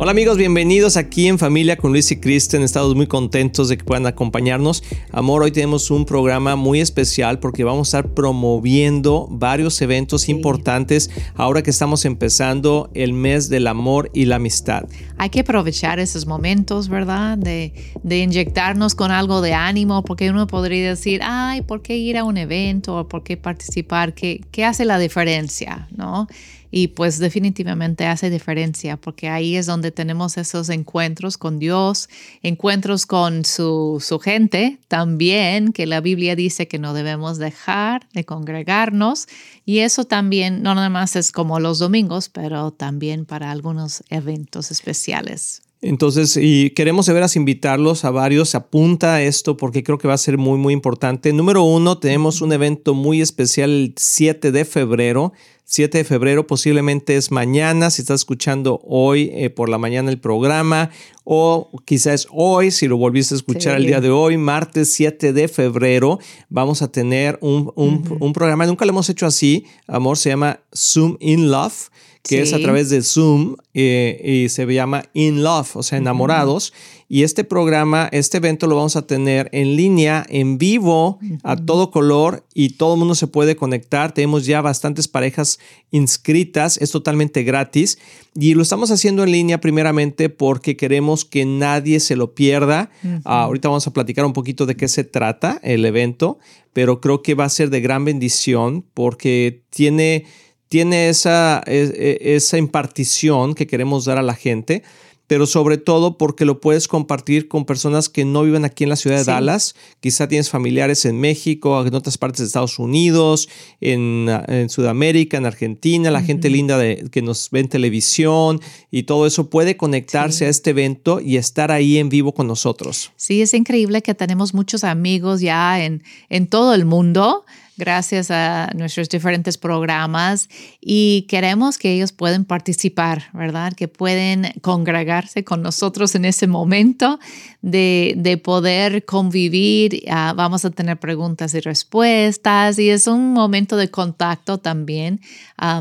Hola amigos, bienvenidos aquí en Familia con Luis y Kristen. Estamos muy contentos de que puedan acompañarnos. Amor, hoy tenemos un programa muy especial porque vamos a estar promoviendo varios eventos importantes ahora que estamos empezando el mes del amor y la amistad. Hay que aprovechar esos momentos, ¿verdad? De, de inyectarnos con algo de ánimo porque uno podría decir, ay, ¿por qué ir a un evento o por qué participar? ¿Qué, qué hace la diferencia? ¿No? Y pues definitivamente hace diferencia porque ahí es donde tenemos esos encuentros con Dios, encuentros con su, su gente también, que la Biblia dice que no debemos dejar de congregarnos. Y eso también no nada más es como los domingos, pero también para algunos eventos especiales. Entonces, y queremos de veras invitarlos a varios, apunta a esto porque creo que va a ser muy, muy importante. Número uno, tenemos un evento muy especial el 7 de febrero. 7 de febrero posiblemente es mañana, si estás escuchando hoy eh, por la mañana el programa, o quizás hoy, si lo volviste a escuchar el día de hoy, martes 7 de febrero, vamos a tener un, un programa, nunca lo hemos hecho así, amor, se llama Zoom in Love que es a través de Zoom eh, y se llama In Love, o sea, enamorados. Y este programa, este evento lo vamos a tener en línea, en vivo, a todo color y todo el mundo se puede conectar. Tenemos ya bastantes parejas inscritas, es totalmente gratis y lo estamos haciendo en línea primeramente porque queremos que nadie se lo pierda. ahorita vamos a platicar un poquito de qué se trata el evento, pero creo que va a ser de gran bendición porque tiene tiene esa, e, esa impartición que queremos dar a la gente, pero sobre todo porque lo puedes compartir con personas que no viven aquí en la ciudad de Dallas. Quizá tienes familiares en México, en otras partes de Estados Unidos, en, Sudamérica, en Argentina, la gente linda de, que nos ve en televisión y todo eso puede conectarse a este evento y estar ahí en vivo con nosotros. Sí, es increíble que tenemos muchos amigos ya en, en todo el mundo gracias a nuestros diferentes programas y queremos que ellos puedan participar, ¿verdad? Que pueden congregarse con nosotros en ese momento de, de poder convivir. Ah, vamos a tener preguntas y respuestas y es un momento de contacto también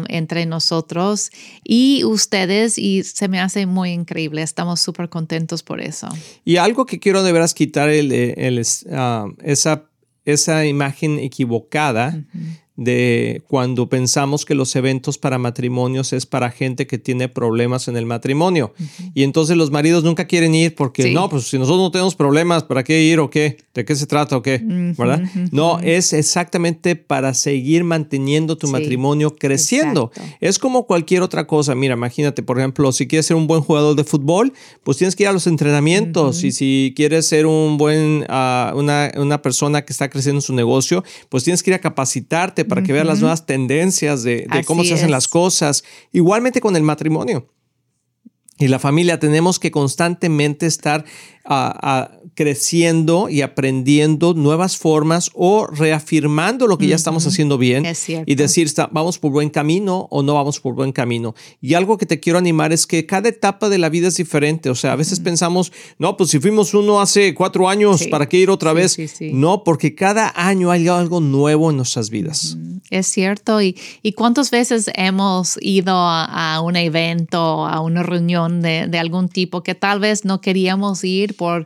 entre nosotros y ustedes y se me hace muy increíble. Estamos súper contentos por eso. Y algo que quiero de veras quitar el, el, uh, esa esa imagen equivocada de cuando pensamos que los eventos para matrimonios es para gente que tiene problemas en el matrimonio. Y entonces los maridos nunca quieren ir porque no, pues si nosotros no tenemos problemas, ¿para qué ir o qué? ¿De qué se trata o qué? ¿Verdad? No, es exactamente para seguir manteniendo tu matrimonio creciendo. Es como cualquier otra cosa. Mira, imagínate, por ejemplo, si quieres ser un buen jugador de fútbol, pues tienes que ir a los entrenamientos. Y si quieres ser un buen, uh, una, una persona que está creciendo en su negocio, pues tienes que ir a capacitarte para que veas las nuevas tendencias de, cómo se hacen las cosas. Igualmente con el matrimonio. Y la familia tenemos que constantemente estar creciendo y aprendiendo nuevas formas o reafirmando lo que ya estamos haciendo bien y decir, vamos por buen camino o no vamos por buen camino. Y algo que te quiero animar es que cada etapa de la vida es diferente. O sea, a veces pensamos, no, pues si fuimos uno hace cuatro años, ¿para qué ir otra vez? No, porque cada año hay algo nuevo en nuestras vidas. Es cierto. ¿Y, y cuántas veces hemos ido a, un evento, a una reunión de, de algún tipo que tal vez no queríamos ir por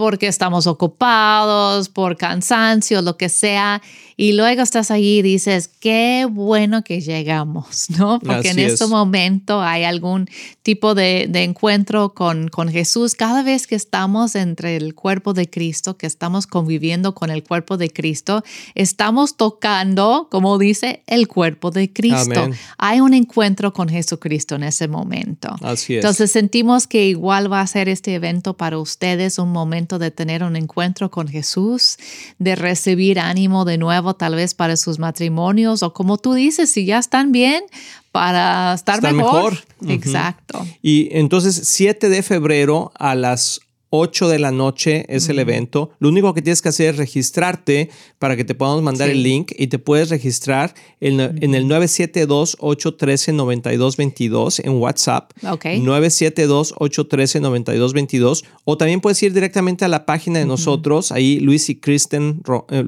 porque estamos ocupados, por cansancio, lo que sea, y luego estás ahí y dices, qué bueno que llegamos, ¿no? Porque en este momento hay algún tipo de, de, encuentro con, con Jesús. Cada vez que estamos entre el cuerpo de Cristo, que estamos conviviendo con el cuerpo de Cristo, estamos tocando, como dice, el cuerpo de Cristo. Hay un encuentro con Jesucristo en ese momento. Así es. Entonces sentimos que igual va a ser este evento para ustedes un momento de tener un encuentro con Jesús, de recibir ánimo de nuevo tal vez para sus matrimonios o como tú dices, si ya están bien, para estar, mejor. Exacto. Y entonces 7 de febrero a las 8 de la noche es el evento. Lo único que tienes que hacer es registrarte para que te podamos mandar el link y te puedes registrar en, en el 972-813-9222 en WhatsApp. Ok. 972-813-9222 o también puedes ir directamente a la página de nosotros, ahí luisicristen.com eh,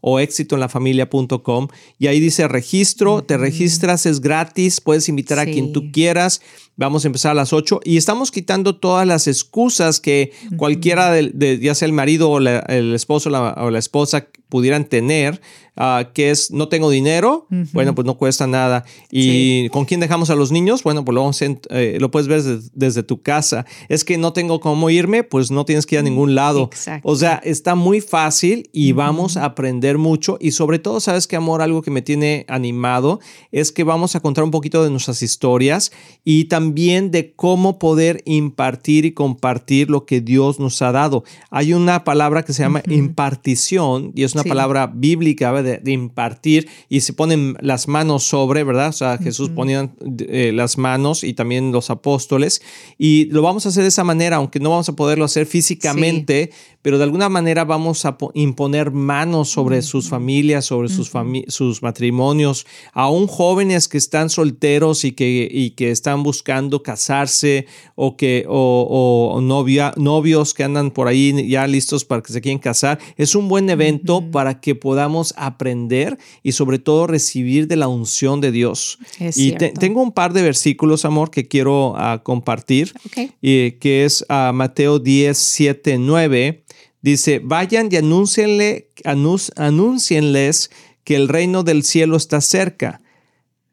o éxitoenlafamilia.com y ahí dice registro, te registras, es gratis, puedes invitar a quien tú quieras. Vamos a empezar a las 8 y estamos quitando todas las excusas que cualquiera, de, ya sea el marido o el esposo o la esposa, pudieran tener, ah, que es no tengo dinero, bueno, pues no cuesta nada. ¿Y con quién dejamos a los niños? Bueno, pues lo, eh, lo puedes ver desde, tu casa. Es que no tengo cómo irme, pues no tienes que ir a ningún lado. O sea, está muy fácil y vamos a aprender mucho. Y sobre todo, ¿sabes qué, amor? Algo que me tiene animado es que vamos a contar un poquito de nuestras historias y también de cómo poder impartir y compartir lo que Dios nos ha dado. Hay una palabra que se llama impartición y es una palabra bíblica de, impartir y se ponen las manos sobre, ¿verdad? O sea, Jesús ponía eh, las manos y también los apóstoles y lo vamos a hacer de esa manera, aunque no vamos a poderlo hacer físicamente, pero de alguna manera vamos a imponer manos sobre sus familias, sobre sus, sus matrimonios, aún jóvenes que están solteros y que, y que están buscando casarse o, que, o, novia, novios que andan por ahí ya listos para que se quieran casar. Es un buen evento para que podamos aprender y sobre todo recibir de la unción de Dios. y tengo un par de versículos, amor, que quiero ah, compartir, y, que es uh, Mateo 10, 7, 9. Dice, vayan y anúncienle, anúncienles que el reino del cielo está cerca.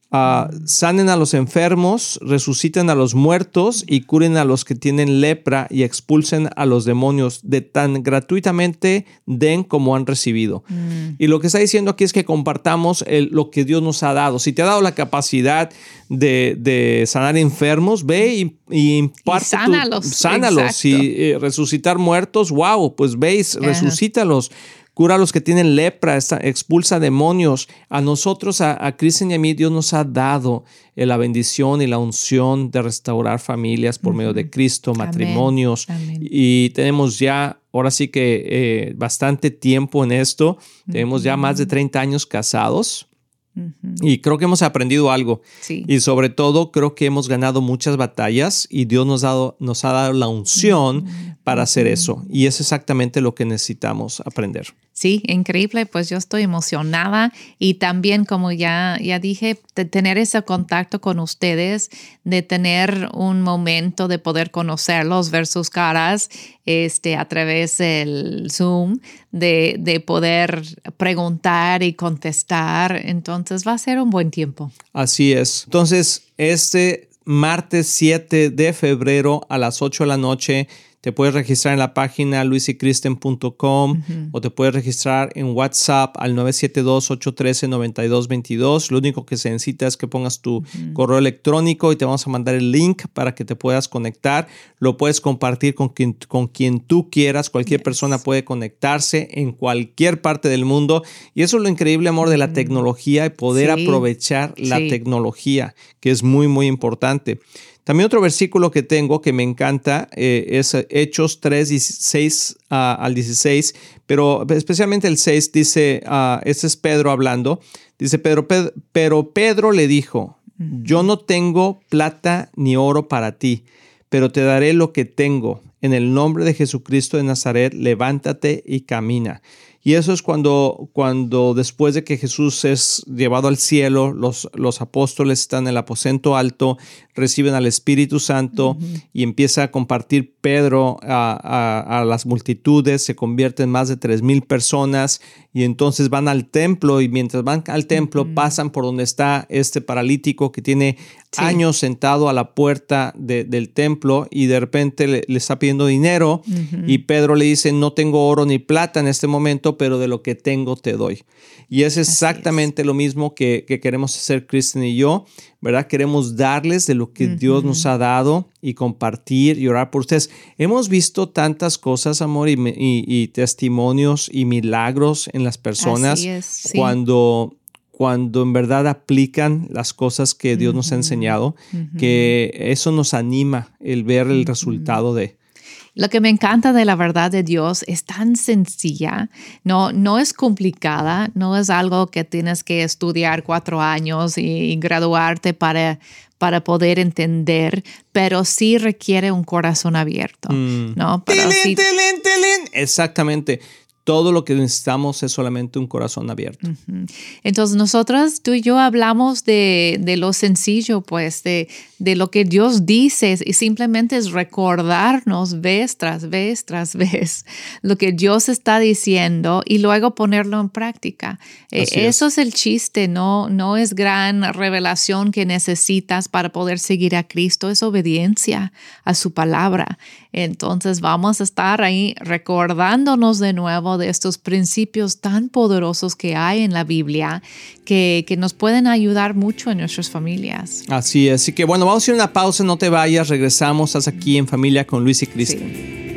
Ah, sanen a los enfermos, resuciten a los muertos y curen a los que tienen lepra y expulsen a los demonios de tan gratuitamente den como han recibido. Mm. Y lo que está diciendo aquí es que compartamos lo que Dios nos ha dado. Si te ha dado la capacidad de, sanar enfermos, ve y, y, sánalos. sánalos. Y eh, resucitar muertos, wow, pues veis, resucítalos cura a los que tienen lepra, expulsa demonios. A nosotros, a, a Cristian y a mí, Dios nos ha dado eh, la bendición y la unción de restaurar familias por medio de Cristo, matrimonios. Y tenemos ya, ahora sí que eh, bastante tiempo en esto. Tenemos ya más de 30 años casados. Y creo que hemos aprendido algo. Y sobre todo creo que hemos ganado muchas batallas y Dios nos, dado, nos ha dado la unción para hacer eso. Y es exactamente lo que necesitamos aprender. Sí, increíble, pues yo estoy emocionada y también como ya, ya dije, de tener ese contacto con ustedes, de tener un momento de poder conocerlos, ver sus caras este, a través del Zoom, de, de poder preguntar y contestar. Entonces va a ser un buen tiempo. Así es. Entonces, este martes 7 de febrero a las 8 de la noche te puedes registrar en la página luisicristen.com o te puedes registrar en WhatsApp al 972-813-9222. Lo único que se necesita es que pongas tu correo electrónico y te vamos a mandar el link para que te puedas conectar. Lo puedes compartir con quien, con quien tú quieras. Cualquier persona puede conectarse en cualquier parte del mundo. Y eso es lo increíble, amor, de la tecnología y poder aprovechar la tecnología, que es muy, muy importante. También otro versículo que tengo que me encanta eh, es Hechos 3, 16 ah, al 16, pero especialmente el 6 dice, uh, este es Pedro hablando, dice Pedro, pero Pedro le dijo, yo no tengo plata ni oro para ti, pero te daré lo que tengo. En el nombre de Jesucristo de Nazaret, levántate y camina. Y eso es cuando, cuando después de que Jesús es llevado al cielo, los, los apóstoles están en el aposento alto, reciben al Espíritu Santo y empieza a compartir Pedro a, las multitudes, se convierten más de tres mil personas y entonces van al templo y mientras van al templo pasan por donde está este paralítico que tiene años sentado a la puerta del templo y de repente le, está pidiendo dinero y Pedro le dice, no tengo oro ni plata en este momento, pero de lo que tengo te doy. Y es exactamente lo mismo que, queremos hacer Kristen y yo, ¿verdad? Queremos darles de lo que Dios nos ha dado y compartir y orar por ustedes. Hemos visto tantas cosas, amor, y, testimonios y milagros en las personas cuando cuando en verdad aplican las cosas que Dios nos ha enseñado, que eso nos anima el ver el resultado de. Lo que me encanta de la verdad de Dios es tan sencilla, no, no es complicada, no es algo que tienes que estudiar cuatro años y, graduarte para, para poder entender, pero sí requiere un corazón abierto, mm. ¿no? Exactamente todo lo que necesitamos es solamente un corazón abierto. Entonces nosotros, tú y yo hablamos de, de, lo sencillo, pues, de, de lo que Dios dice y simplemente es recordarnos vez tras vez tras vez lo que Dios está diciendo y luego ponerlo en práctica. Eh, eso es. el chiste, no, no es gran revelación que necesitas para poder seguir a Cristo, es obediencia a su palabra. Entonces vamos a estar ahí recordándonos de nuevo de estos principios tan poderosos que hay en la Biblia que, que nos pueden ayudar mucho en nuestras familias. Así es, así que bueno, vamos a ir a una pausa, no te vayas, regresamos, estás aquí en familia con Luis y Cristian.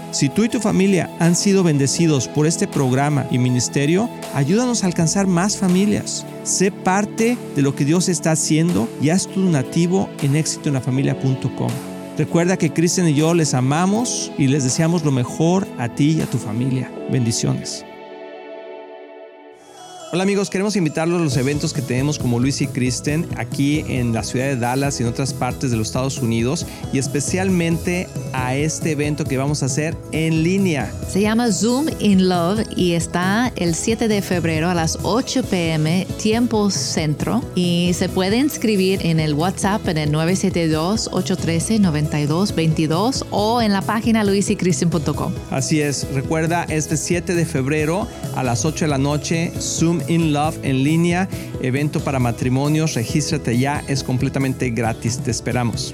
Si tú y tu familia han sido bendecidos por este programa y ministerio, ayúdanos a alcanzar más familias. Sé parte de lo que Dios está haciendo y haz tu donativo en éxitoenlafamilia.com. Recuerda que Cristian y yo les amamos y les deseamos lo mejor a ti y a tu familia. Bendiciones. Hola amigos, queremos invitarlos a los eventos que tenemos como Luis y Kristen aquí en la ciudad de Dallas y en otras partes de los Estados Unidos y especialmente a este evento que vamos a hacer en línea. Se llama Zoom in Love y está el 7 de febrero a las 8 pm tiempo centro y se puede inscribir en el WhatsApp en el 972-813-9222 o en la página luisykristen.com. Así es, recuerda este 7 de febrero a las 8 de la noche Zoom in Love en línea, evento para matrimonios, regístrate ya, es completamente gratis, te esperamos.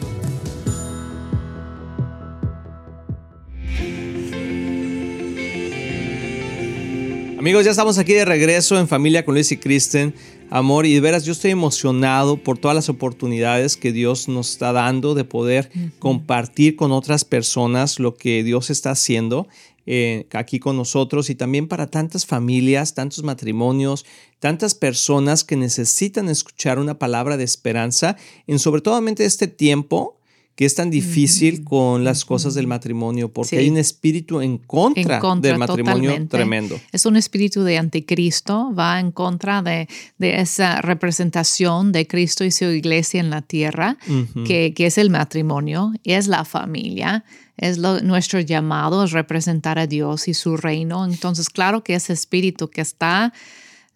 Amigos, ya estamos aquí de regreso en familia con Luis y Kristen. Amor, y de veras yo estoy emocionado por todas las oportunidades que Dios nos está dando de poder compartir con otras personas lo que Dios está haciendo eh, aquí con nosotros y también para tantas familias, tantos matrimonios, tantas personas que necesitan escuchar una palabra de esperanza en sobre todo este tiempo que es tan difícil con las cosas del matrimonio, porque hay un espíritu en contra, del matrimonio tremendo. Es un espíritu de anticristo, va en contra de, de esa representación de Cristo y su iglesia en la tierra, que, que, es el matrimonio, es la familia, es lo, nuestro llamado, es representar a Dios y su reino. Entonces, claro que ese espíritu que está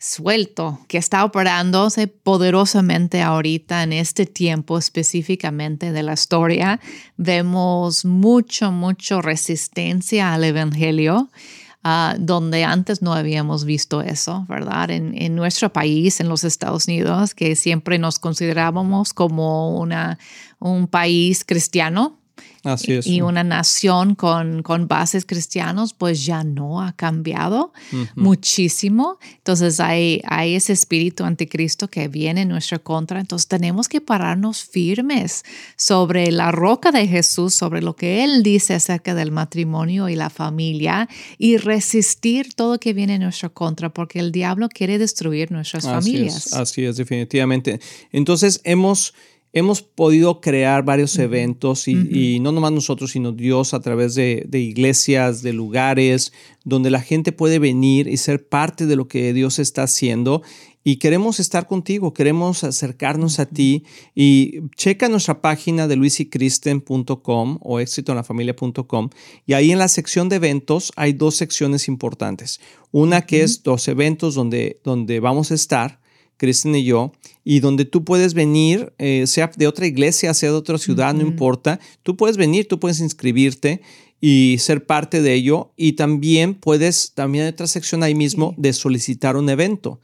suelto, que está operándose poderosamente ahorita en este tiempo específicamente de la historia. Vemos mucho, mucho resistencia al Evangelio. Uh, donde antes no habíamos visto eso, ¿verdad? En, en, nuestro país, en los Estados Unidos, que siempre nos considerábamos como una, un país cristiano, Así es. Y una nación con, con bases cristianos, pues ya no ha cambiado muchísimo. Entonces hay, hay ese espíritu anticristo que viene en nuestra contra. Entonces tenemos que pararnos firmes sobre la roca de Jesús, sobre lo que Él dice acerca del matrimonio y la familia y resistir todo que viene en nuestra contra, porque el diablo quiere destruir nuestras familias. así es, definitivamente. Entonces hemos hemos podido crear varios eventos y, no nomás nosotros, sino Dios a través de, iglesias, de lugares, donde la gente puede venir y ser parte de lo que Dios está haciendo. Y queremos estar contigo, queremos acercarnos a ti. Y checa nuestra página de luisicristen.com o éxitoenlafamilia.com y ahí en la sección de eventos hay dos secciones importantes. Una que es dos eventos donde, donde vamos a estar Kristen y yo, y donde tú puedes venir, eh, sea de otra iglesia, sea de otra ciudad, no importa, tú puedes venir, tú puedes inscribirte y ser parte de ello, y también puedes, también hay otra sección ahí mismo de solicitar un evento.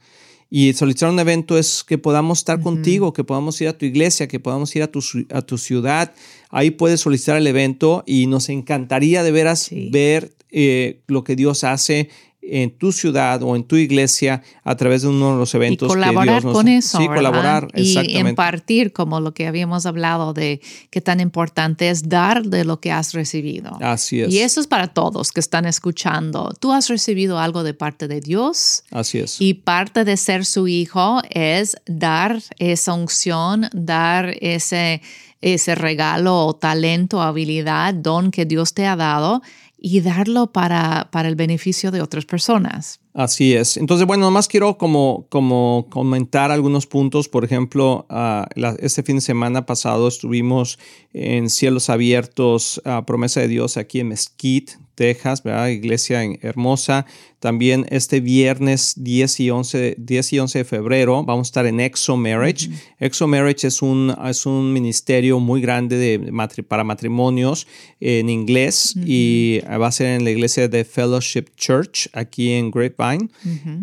Y solicitar un evento es que podamos estar contigo, que podamos ir a tu iglesia, que podamos ir a tu, a tu ciudad. Ahí puedes solicitar el evento y nos encantaría de veras ver eh, lo que Dios hace en tu ciudad o en tu iglesia a través de uno de los eventos. Y colaborar con eso. Sí, colaborar, Y impartir, como lo que habíamos hablado de qué tan importante es dar de lo que has recibido. Así es. Y eso es para todos que están escuchando. Tú has recibido algo de parte de Dios. Así es. Y parte de ser su hijo es dar esa unción, dar ese, ese regalo o talento, habilidad, don que Dios te ha dado y darlo para, para el beneficio de otras personas. Así es. Entonces, bueno, nomás quiero como, como comentar algunos puntos. Por ejemplo, ah, este fin de semana pasado estuvimos en Cielos Abiertos, a Promesa de Dios, aquí en Mesquite, Texas, ¿verdad? Iglesia hermosa. También este viernes 10 y 11, 10 y 11 de febrero vamos a estar en Exo Marriage. Exo Marriage es un, es un ministerio muy grande de, para matrimonios en inglés y va a ser en la iglesia de Fellowship Church aquí en Grapevine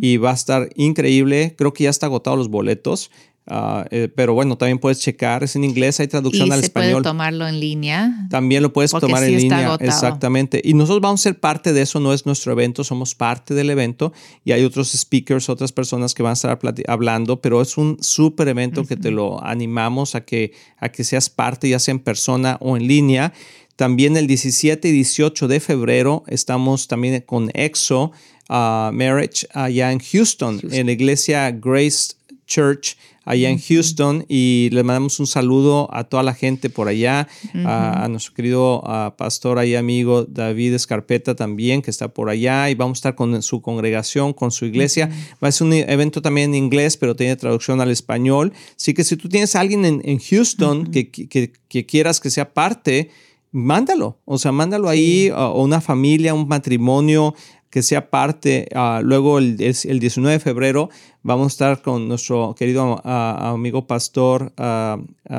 y va a estar increíble. Creo que ya está agotado los boletos. Ah, eh, pero bueno, también puedes checar, es en inglés, hay traducción al español. Puede tomarlo en línea. También lo puedes tomar en línea, exactamente. Y nosotros vamos a ser parte de eso, no es nuestro evento, somos parte del evento y hay otros speakers, otras personas que van a estar hablando, pero es un súper evento que te lo animamos a que, a que seas parte, ya sea en persona o en línea. También el 17 y 18 de febrero estamos también con EXO uh, Marriage allá en Houston, en la iglesia Grace Church allá en Houston y le mandamos un saludo a toda la gente por allá, a, nuestro querido pastor y amigo David Escarpeta también, que está por allá y vamos a estar con su congregación, con su iglesia. Va a ser un evento también en inglés, pero tiene traducción al español. Así que si tú tienes a alguien en, Houston que, que, quieras que sea parte, mándalo, o sea, mándalo ahí, o una familia, un matrimonio, que sea parte. Ah, luego el, el, 19 de febrero vamos a estar con nuestro querido ah, amigo pastor ah,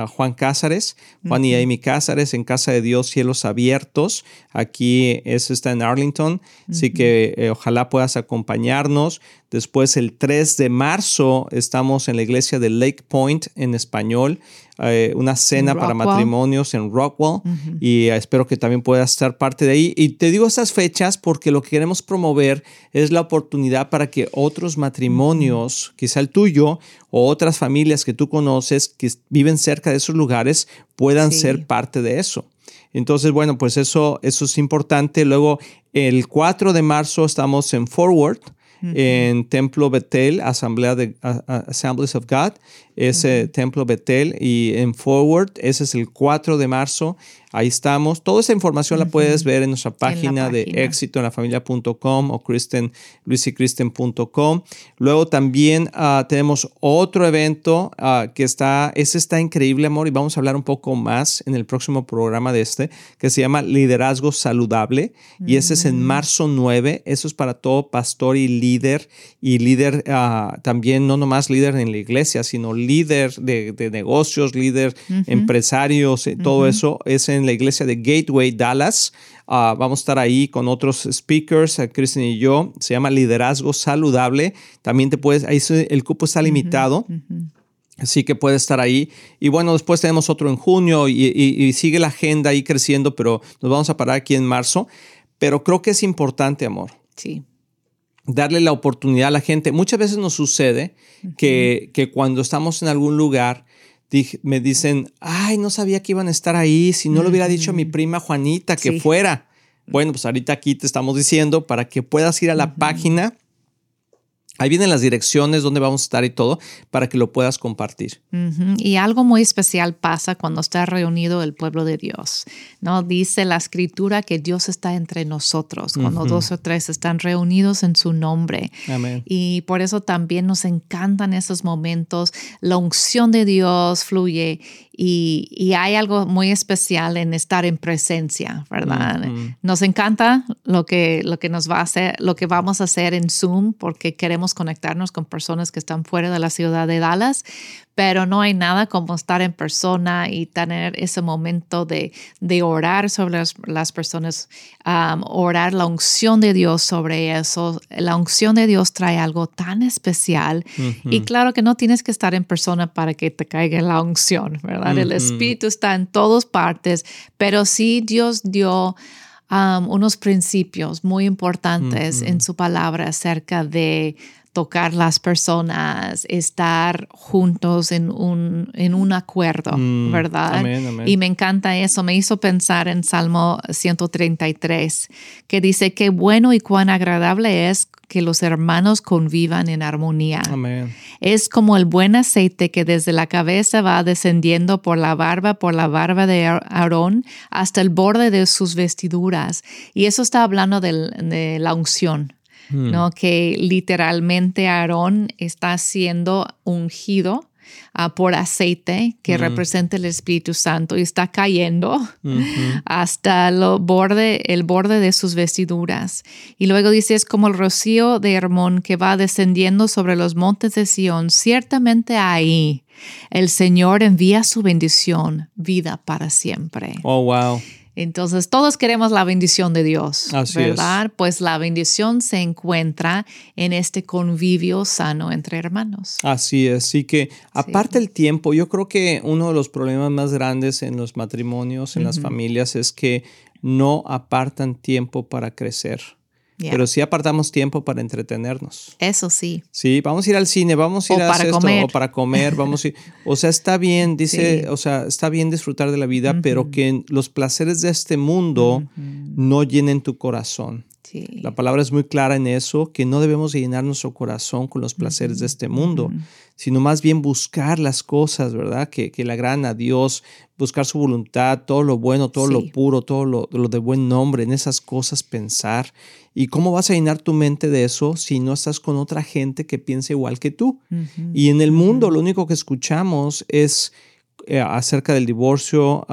Juan Cázares, Juan y Amy Cázares en Casa de Dios, Cielos Abiertos. Aquí eso está en Arlington, así que eh, ojalá puedas acompañarnos. Después el 3 de marzo estamos en la iglesia de Lake Point en español. Eh, una cena para matrimonios en Rockwell y espero que también puedas estar parte de ahí. Y te digo estas fechas porque lo que queremos promover es la oportunidad para que otros matrimonios, quizá el tuyo o otras familias que tú conoces que viven cerca de esos lugares, puedan ser parte de eso. Entonces, bueno, pues eso, eso es importante. Luego, el 4 de marzo estamos en Forward en Templo Betel, Asamblea de Assemblies of God, ese Templo Betel y en Forward, ese es el 4 de marzo, ahí estamos. Toda esa información la puedes ver en nuestra página, de éxito en la familia.com o Kristen. Luego también ah, tenemos otro evento ah, que está, ese está increíble, amor, y vamos a hablar un poco más en el próximo programa de este, que se llama Liderazgo Saludable, y ese es en mm. marzo 9, eso es para todo pastor y líder, y líder ah, también, no nomás líder en la iglesia, sino líder de, negocios, líder empresarios, eh, todo eso es en la iglesia de Gateway Dallas. Ah, vamos a estar ahí con otros speakers, Kristen y yo. Se llama Liderazgo Saludable. También te puedes, ahí el cupo está limitado. Así que puede estar ahí. Y bueno, después tenemos otro en junio y, sigue la agenda ahí creciendo, pero nos vamos a parar aquí en marzo. Pero creo que es importante, amor. Sí. Darle la oportunidad a la gente. Muchas veces nos sucede que, que cuando estamos en algún lugar, me dicen, ay, no sabía que iban a estar ahí, si no lo hubiera dicho a mi prima Juanita que fuera. Bueno, pues ahorita aquí te estamos diciendo para que puedas ir a la página Ahí vienen las direcciones, donde vamos a estar y todo, para que lo puedas compartir. Y algo muy especial pasa cuando está reunido el pueblo de Dios. ¿no? Dice la escritura que Dios está entre nosotros, cuando dos o tres están reunidos en su nombre. Y por eso también nos encantan esos momentos. La unción de Dios fluye y, hay algo muy especial en estar en presencia, ¿verdad? Nos encanta lo que, lo que nos va a hacer, lo que vamos a hacer en Zoom porque queremos conectarnos con personas que están fuera de la ciudad de Dallas, pero no hay nada como estar en persona y tener ese momento de, de orar sobre las, personas, orar la unción de Dios sobre eso. La unción de Dios trae algo tan especial y claro que no tienes que estar en persona para que te caiga la unción, ¿verdad? El Espíritu está en todas partes, pero sí Dios dio... unos principios muy importantes en su palabra acerca de tocar las personas, estar juntos en un, en un acuerdo, mm, ¿verdad? Y me encanta eso. Me hizo pensar en Salmo 133, que dice que bueno y cuán agradable es que los hermanos convivan en armonía. Es como el buen aceite que desde la cabeza va descendiendo por la barba, por la barba de Aarón, hasta el borde de sus vestiduras. Y eso está hablando de la unción, Hmm. ¿no? Que literalmente Aarón está siendo ungido ah, por aceite que hmm. representa el Espíritu Santo y está cayendo hasta el borde, el borde de sus vestiduras. Y luego dice, es como el rocío de Hermón que va descendiendo sobre los montes de Sión. Ciertamente ahí el Señor envía su bendición, vida para siempre. Oh, wow. Entonces, todos queremos la bendición de Dios, ¿verdad? Pues la bendición se encuentra en este convivio sano entre hermanos. Así es, así que aparte el tiempo, yo creo que uno de los problemas más grandes en los matrimonios, en las familias, es que no apartan tiempo para crecer. Pero sí apartamos tiempo para entretenernos. Eso sí. Sí, vamos a ir al cine, vamos a ir a hacer esto, o para comer, vamos a ir. O sea, está bien, dice, o sea, está bien disfrutar de la vida, pero que los placeres de este mundo no llenen tu corazón. La palabra es muy clara en eso, que no debemos llenar nuestro corazón con los placeres de este mundo, sino más bien buscar las cosas, ¿verdad? Que, que le agradan a Dios, buscar su voluntad, todo lo bueno, todo lo puro, todo lo, de buen nombre, en esas cosas pensar. ¿Y cómo vas a llenar tu mente de eso si no estás con otra gente que piensa igual que tú? Y en el mundo lo único que escuchamos es eh, acerca del divorcio,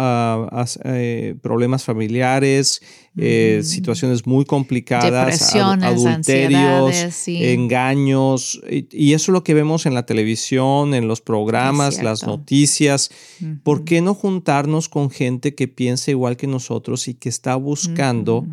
eh, problemas familiares, eh, situaciones muy complicadas, adulterios, engaños. Y, eso es lo que vemos en la televisión, en los programas, las noticias. ¿Por qué no juntarnos con gente que piensa igual que nosotros y que está buscando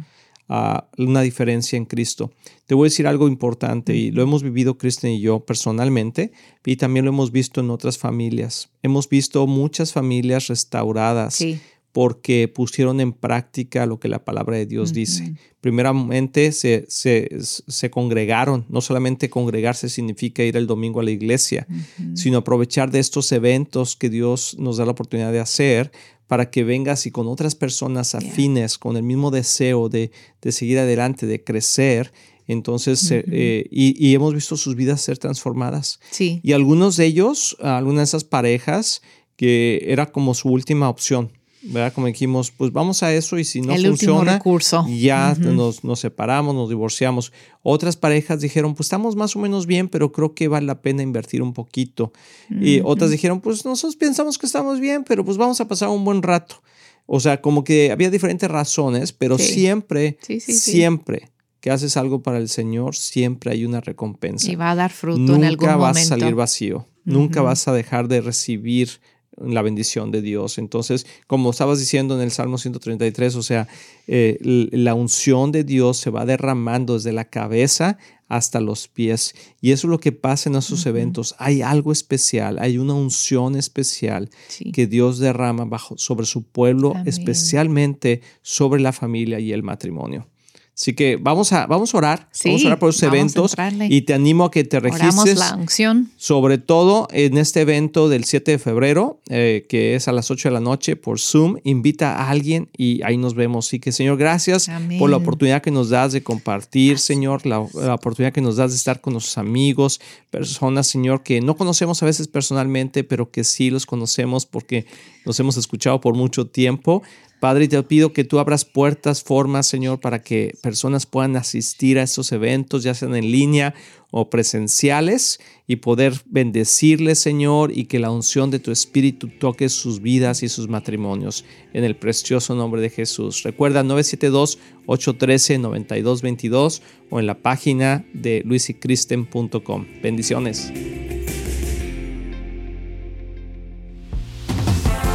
una diferencia en Cristo. Te voy a decir algo importante y lo hemos vivido Kristen y yo personalmente y también lo hemos visto en otras familias. Hemos visto muchas familias restauradas. porque pusieron en práctica lo que la palabra de Dios dice. Primeramente se, se, congregaron, no solamente congregarse significa ir el domingo a la iglesia, sino aprovechar de estos eventos que Dios nos da la oportunidad de hacer para que vengas y con otras personas afines, con el mismo deseo de, seguir adelante, de crecer. Entonces, eh, y, hemos visto sus vidas ser transformadas. Sí. Y algunos de ellos, algunas de esas parejas, que era como su última opción. ¿Verdad? Como dijimos, pues vamos a eso y si no funciona, ya nos, nos, separamos, nos divorciamos. Otras parejas dijeron, pues estamos más o menos bien, pero creo que vale la pena invertir un poquito. Y otras dijeron, pues nosotros pensamos que estamos bien, pero pues vamos a pasar un buen rato. O sea, como que había diferentes razones, pero siempre, siempre que haces algo para el Señor, siempre hay una recompensa. Y va a dar fruto en algún momento. Nunca vas a salir vacío. Nunca vas a dejar de recibir la bendición de Dios. Entonces, como estabas diciendo en el Salmo 133, o sea, eh, la unción de Dios se va derramando desde la cabeza hasta los pies. Y eso es lo que pasa en esos eventos. Hay algo especial, hay una unción especial que Dios derrama bajo, sobre su pueblo, especialmente sobre la familia y el matrimonio. Así que vamos a, vamos a orar, vamos a orar por los eventos y te animo a que te registres. la unción. Sobre todo en este evento del 7 de febrero, eh, que es a las 8 de la noche por Zoom. Invita a alguien y ahí nos vemos. Así que, Señor, gracias por la oportunidad que nos das de compartir, Señor, la, la, oportunidad que nos das de estar con nuestros amigos, personas, Señor, que no conocemos a veces personalmente, pero que sí los conocemos porque los hemos escuchado por mucho tiempo. Padre, te pido que tú abras puertas, formas, Señor, para que personas puedan asistir a estos eventos, ya sean en línea o presenciales, y poder bendecirles, Señor, y que la unción de tu Espíritu toque sus vidas y sus matrimonios. En el precioso nombre de Jesús. Recuerda 972-813-9222 o en la página de luisicristen.com. Bendiciones.